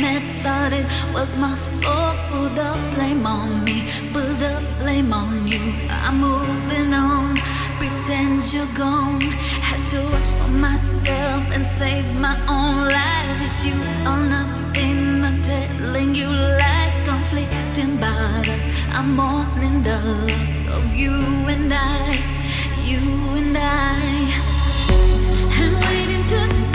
met. Thought it was my fault. Put the blame on me, put the blame on you. I'm moving on, pretend you're gone. Had to watch for myself and save my own life. It's you or nothing. I'm telling you lies, conflicting about us. I'm mourning the loss of you and I, you and I. I'm waiting to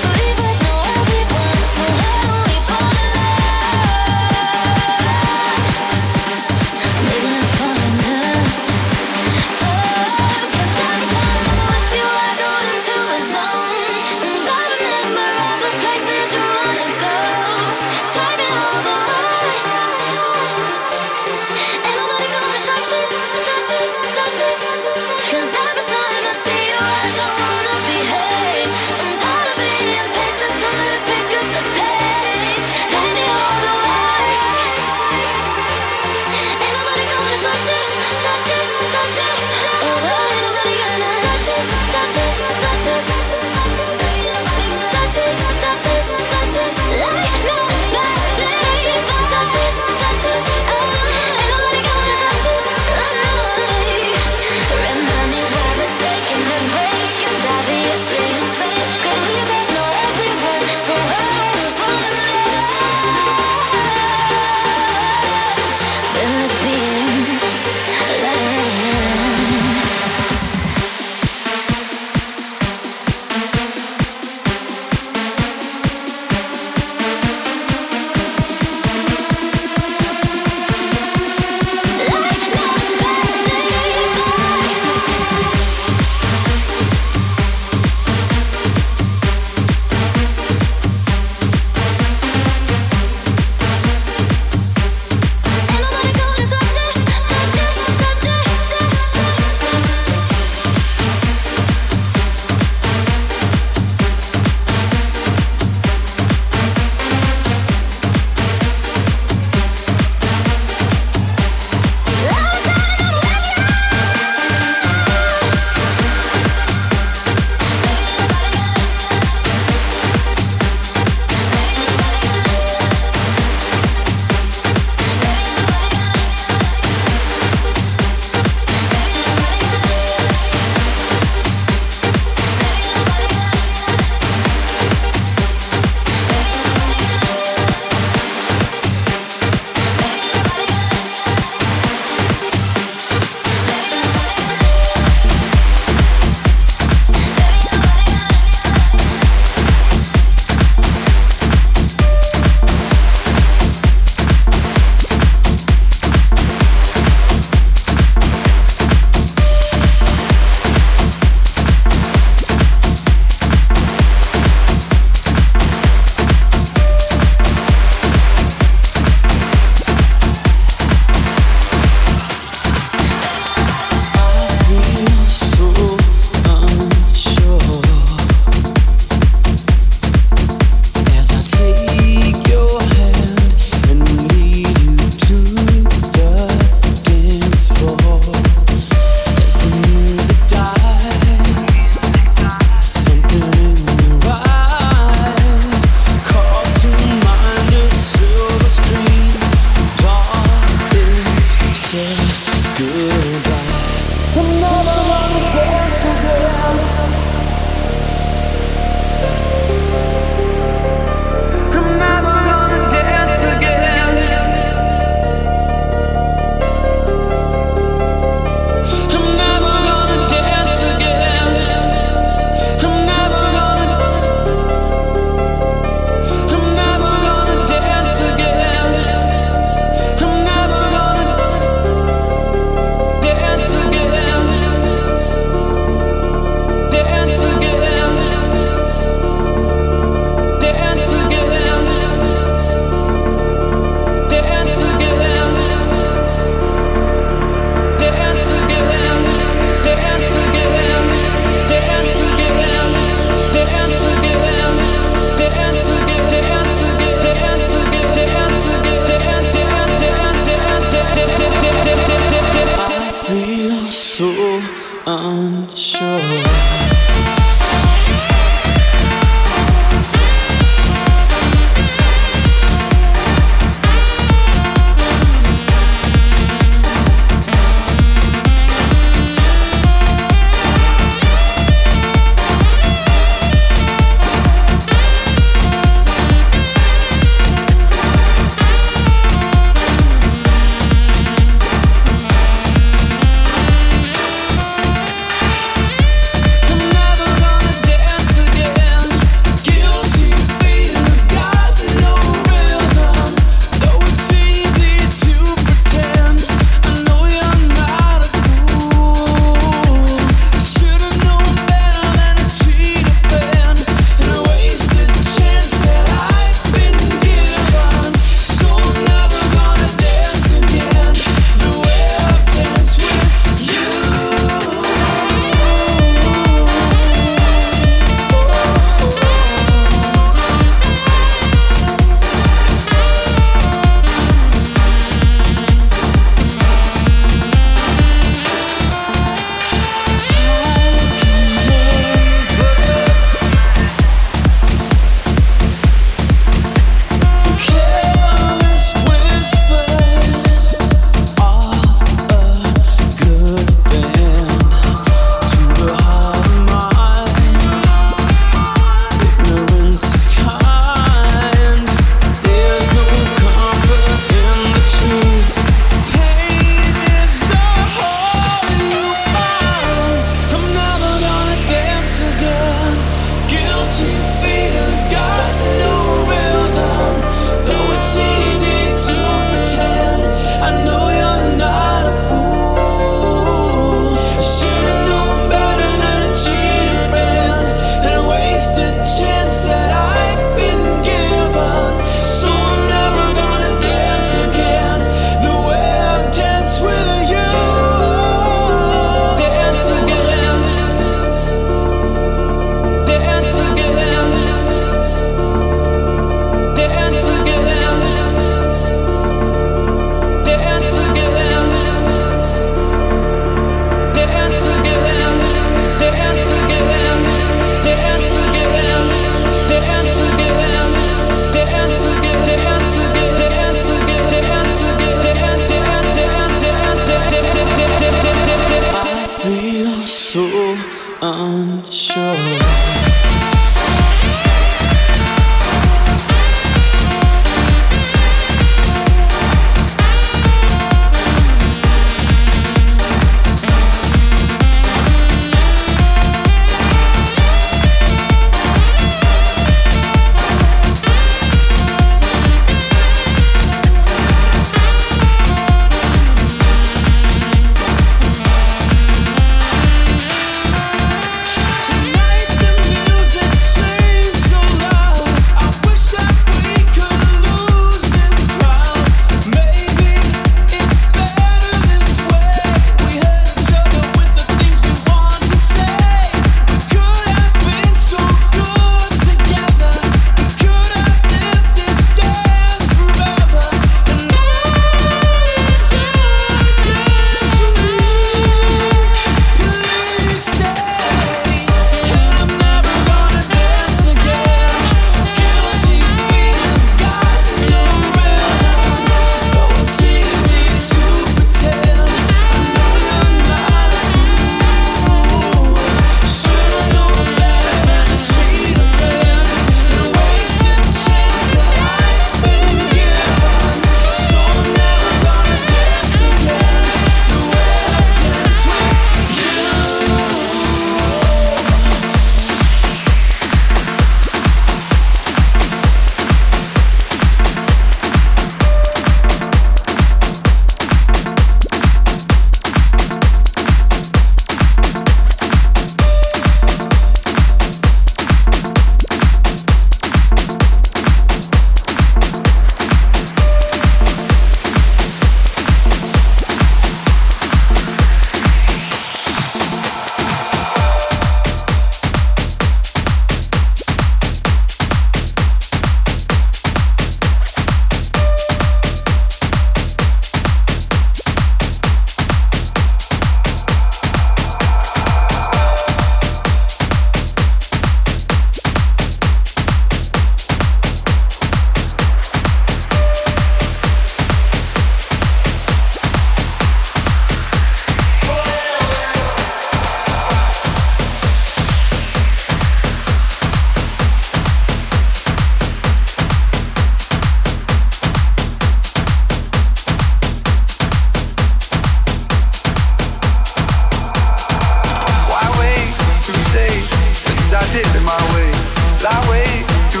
my way, to.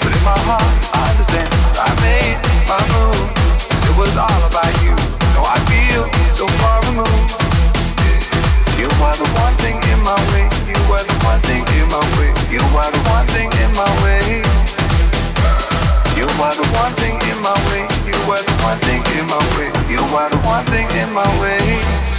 But in my heart, I understand. I made my move. It was all about you. are I feel so far removed. You were the one thing in my way. You were the one thing in my way. You were the one thing in my way. You were the one thing in my way. You were the one thing in my way.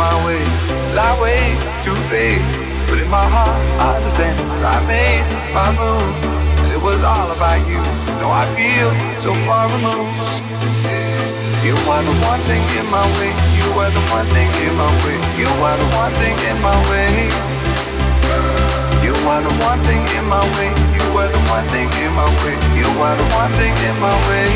My way. Lie way too big, but in my heart I understand. I made my move. And It was all about you. No, I feel so far removed. You were the one thing in my way. You were the one thing in my way. You were the one thing in my way. You were the one thing in my way. You were the one thing in my way. You were the one thing in my way.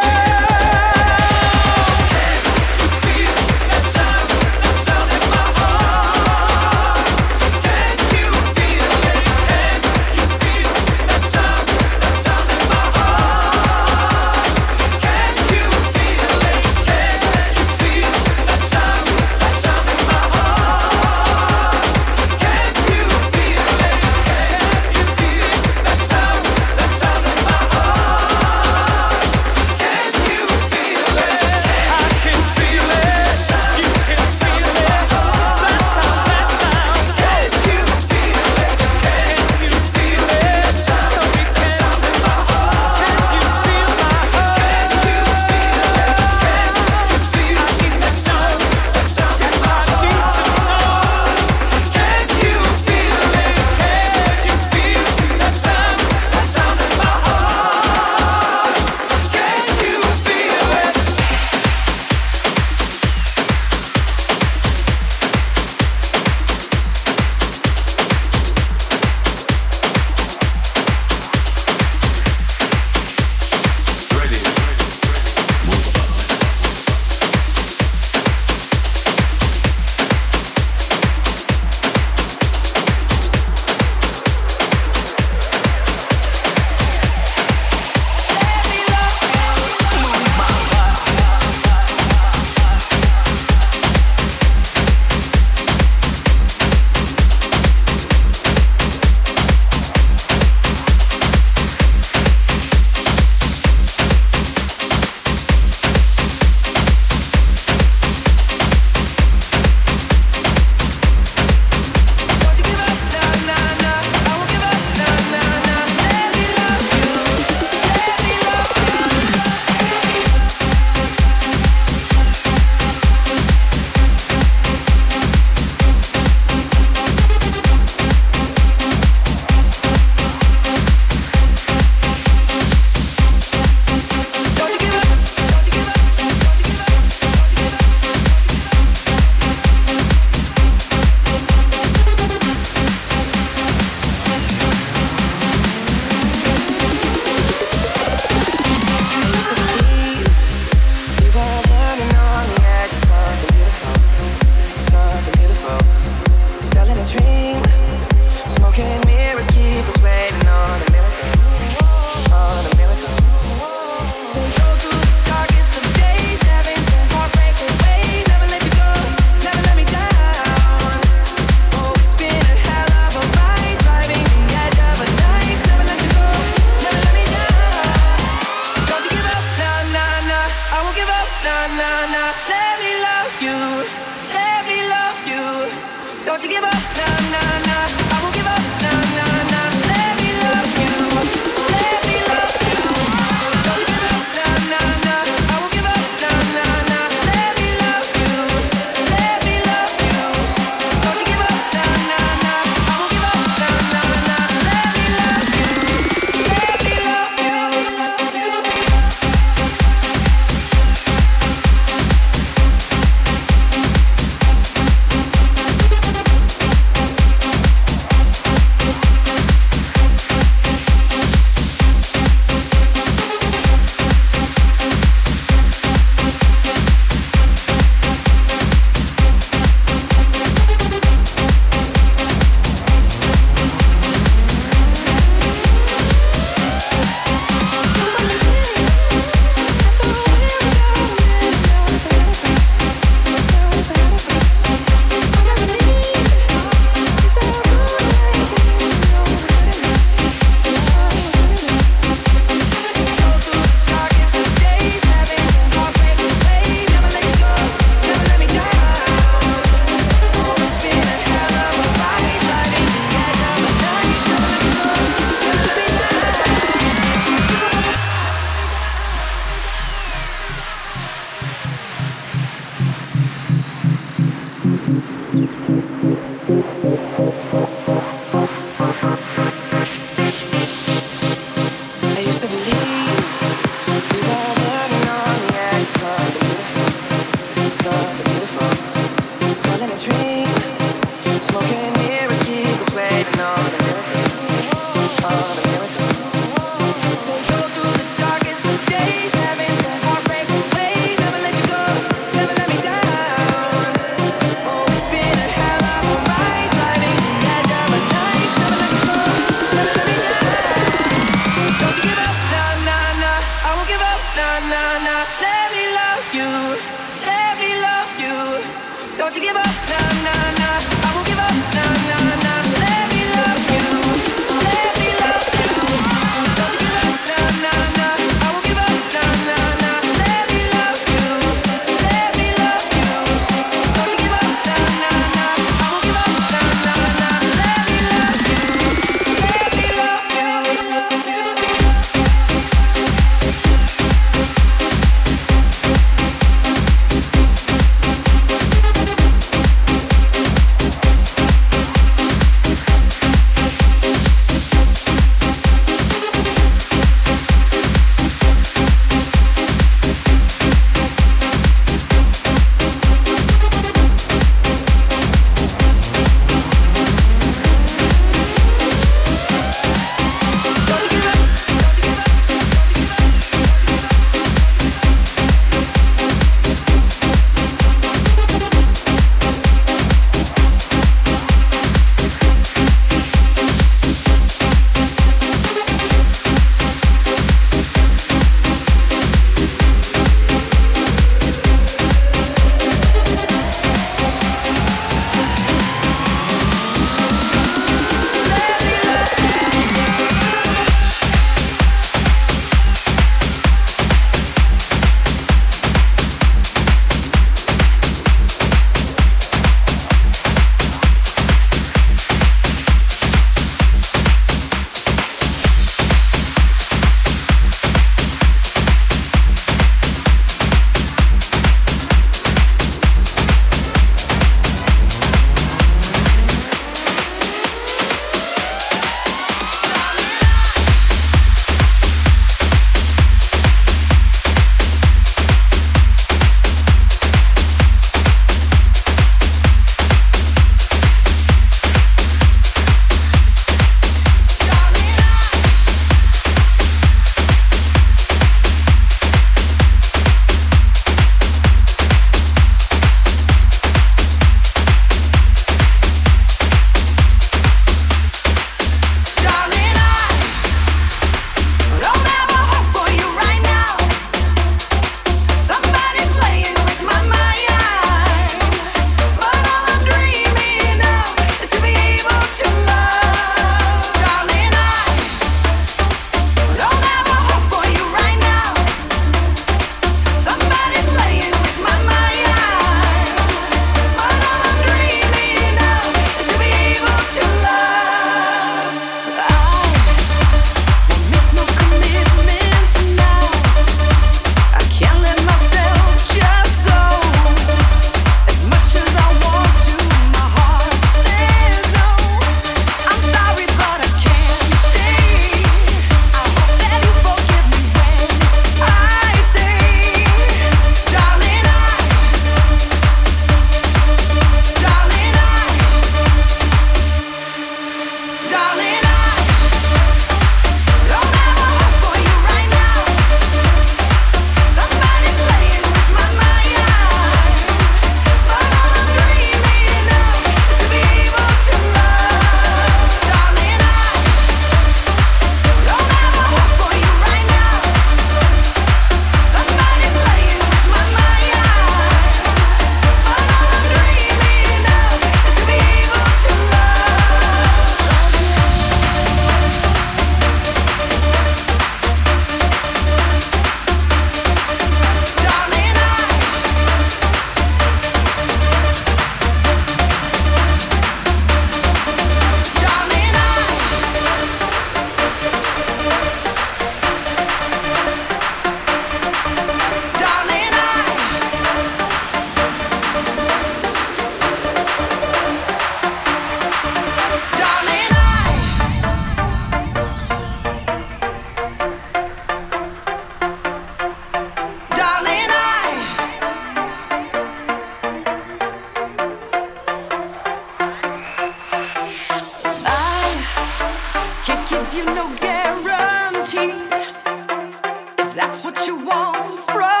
from